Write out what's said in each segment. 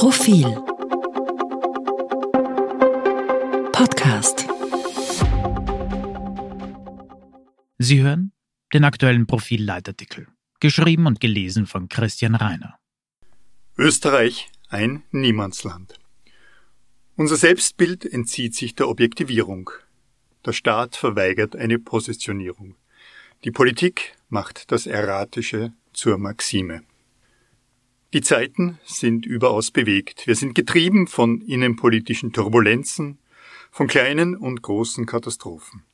Profil Podcast Sie hören den aktuellen Profil-Leitartikel, geschrieben und gelesen von Christian Reiner. Österreich ein Niemandsland. Unser Selbstbild entzieht sich der Objektivierung. Der Staat verweigert eine Positionierung. Die Politik macht das Erratische zur Maxime. Die Zeiten sind überaus bewegt. Wir sind getrieben von innenpolitischen Turbulenzen, von kleinen und großen Katastrophen.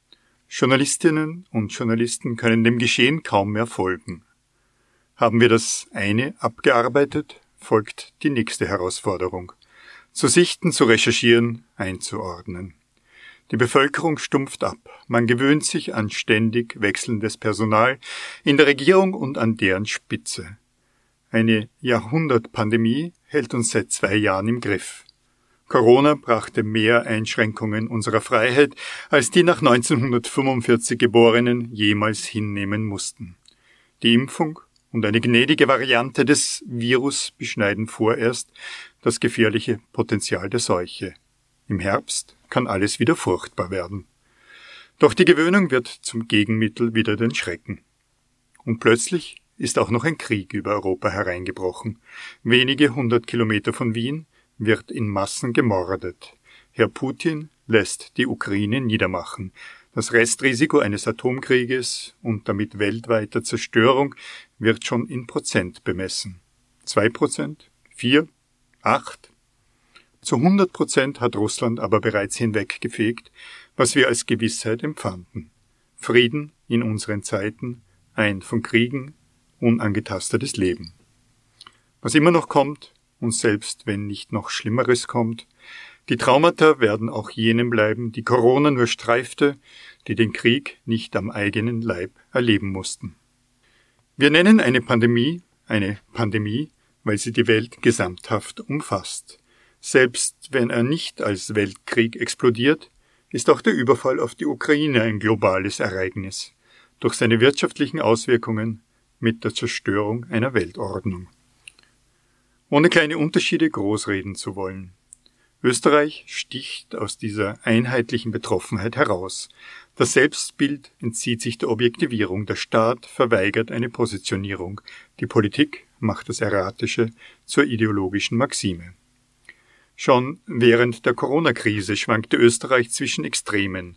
Journalistinnen und Journalisten können dem Geschehen kaum mehr folgen. Haben wir das eine abgearbeitet, folgt die nächste Herausforderung. Zu sichten, zu recherchieren, einzuordnen. Die Bevölkerung stumpft ab. Man gewöhnt sich an ständig wechselndes Personal in der Regierung und an deren Spitze. Eine Jahrhundertpandemie hält uns seit zwei Jahren im Griff. Corona brachte mehr Einschränkungen unserer Freiheit, als die nach 1945 Geborenen jemals hinnehmen mussten. Die Impfung und eine gnädige Variante des Virus beschneiden vorerst das gefährliche Potenzial der Seuche. Im Herbst kann alles wieder furchtbar werden. Doch die Gewöhnung wird zum Gegenmittel wieder den Schrecken. Und plötzlich ist auch noch ein Krieg über Europa hereingebrochen. Wenige hundert Kilometer von Wien wird in Massen gemordet. Herr Putin lässt die Ukraine niedermachen. Das Restrisiko eines Atomkrieges und damit weltweiter Zerstörung wird schon in Prozent bemessen. Zwei Prozent? Vier? Acht? Zu 100 Prozent hat Russland aber bereits hinweggefegt, was wir als Gewissheit empfanden. Frieden in unseren Zeiten, ein von Kriegen unangetastetes Leben. Was immer noch kommt, und selbst wenn nicht noch Schlimmeres kommt, die Traumata werden auch jenen bleiben, die Corona nur streifte, die den Krieg nicht am eigenen Leib erleben mussten. Wir nennen eine Pandemie eine Pandemie, weil sie die Welt gesamthaft umfasst. Selbst wenn er nicht als Weltkrieg explodiert, ist auch der Überfall auf die Ukraine ein globales Ereignis, durch seine wirtschaftlichen Auswirkungen mit der Zerstörung einer Weltordnung. Ohne kleine Unterschiede großreden zu wollen. Österreich sticht aus dieser einheitlichen Betroffenheit heraus. Das Selbstbild entzieht sich der Objektivierung. Der Staat verweigert eine Positionierung. Die Politik macht das Erratische zur ideologischen Maxime. Schon während der Corona-Krise schwankte Österreich zwischen Extremen.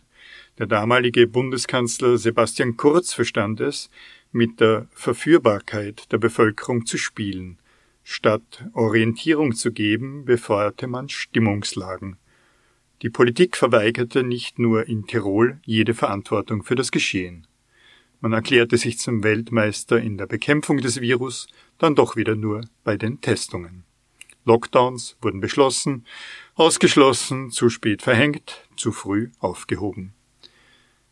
Der damalige Bundeskanzler Sebastian Kurz verstand es, mit der Verführbarkeit der Bevölkerung zu spielen. Statt Orientierung zu geben, befeuerte man Stimmungslagen. Die Politik verweigerte nicht nur in Tirol jede Verantwortung für das Geschehen. Man erklärte sich zum Weltmeister in der Bekämpfung des Virus, dann doch wieder nur bei den Testungen. Lockdowns wurden beschlossen, ausgeschlossen, zu spät verhängt, zu früh aufgehoben.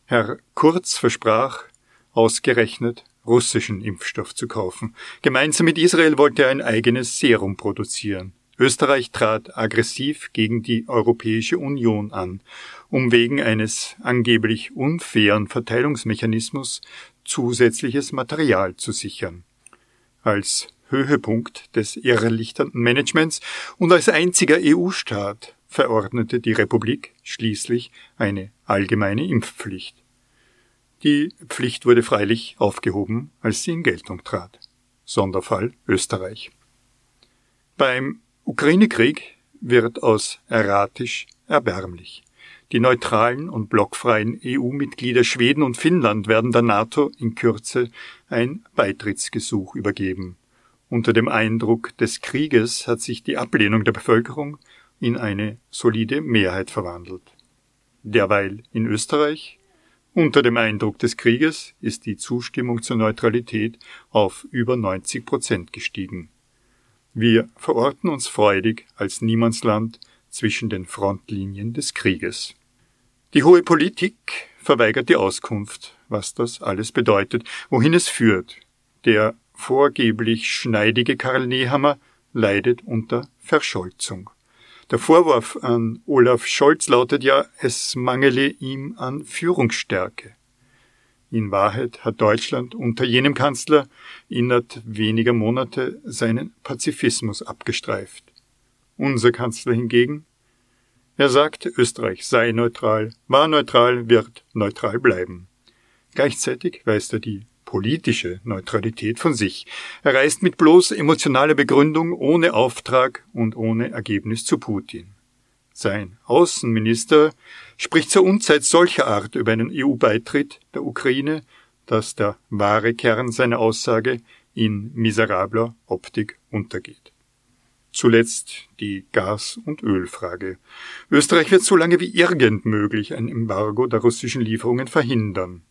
Herr Kurz versprach, ausgerechnet russischen Impfstoff zu kaufen. Gemeinsam mit Israel wollte er ein eigenes Serum produzieren. Österreich trat aggressiv gegen die Europäische Union an, um wegen eines angeblich unfairen Verteilungsmechanismus zusätzliches Material zu sichern. Als Höhepunkt des irrlichternden Managements und als einziger EU-Staat verordnete die Republik schließlich eine allgemeine Impfpflicht. Die Pflicht wurde freilich aufgehoben, als sie in Geltung trat. Sonderfall Österreich. Beim Ukraine-Krieg wird aus erratisch erbärmlich. Die neutralen und blockfreien EU-Mitglieder Schweden und Finnland werden der NATO in Kürze ein Beitrittsgesuch übergeben. Unter dem Eindruck des Krieges hat sich die Ablehnung der Bevölkerung in eine solide Mehrheit verwandelt. Derweil in Österreich unter dem Eindruck des Krieges ist die Zustimmung zur Neutralität auf über 90 Prozent gestiegen. Wir verorten uns freudig als Niemandsland zwischen den Frontlinien des Krieges. Die hohe Politik verweigert die Auskunft, was das alles bedeutet, wohin es führt. Der vorgeblich schneidige Karl Nehammer leidet unter Verscholzung. Der Vorwurf an Olaf Scholz lautet ja, es mangele ihm an Führungsstärke. In Wahrheit hat Deutschland unter jenem Kanzler innerhalb weniger Monate seinen Pazifismus abgestreift. Unser Kanzler hingegen? Er sagt, Österreich sei neutral, war neutral, wird neutral bleiben. Gleichzeitig weist er die politische Neutralität von sich. Er reist mit bloß emotionaler Begründung ohne Auftrag und ohne Ergebnis zu Putin. Sein Außenminister spricht zur Unzeit solcher Art über einen EU-Beitritt der Ukraine, dass der wahre Kern seiner Aussage in miserabler Optik untergeht. Zuletzt die Gas- und Ölfrage. Österreich wird so lange wie irgend möglich ein Embargo der russischen Lieferungen verhindern.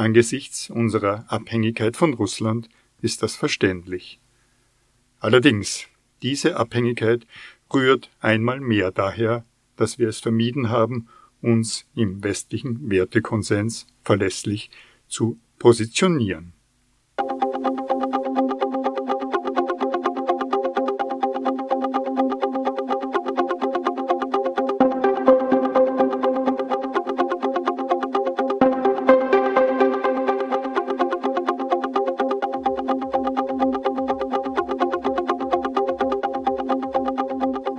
Angesichts unserer Abhängigkeit von Russland ist das verständlich. Allerdings, diese Abhängigkeit rührt einmal mehr daher, dass wir es vermieden haben, uns im westlichen Wertekonsens verlässlich zu positionieren.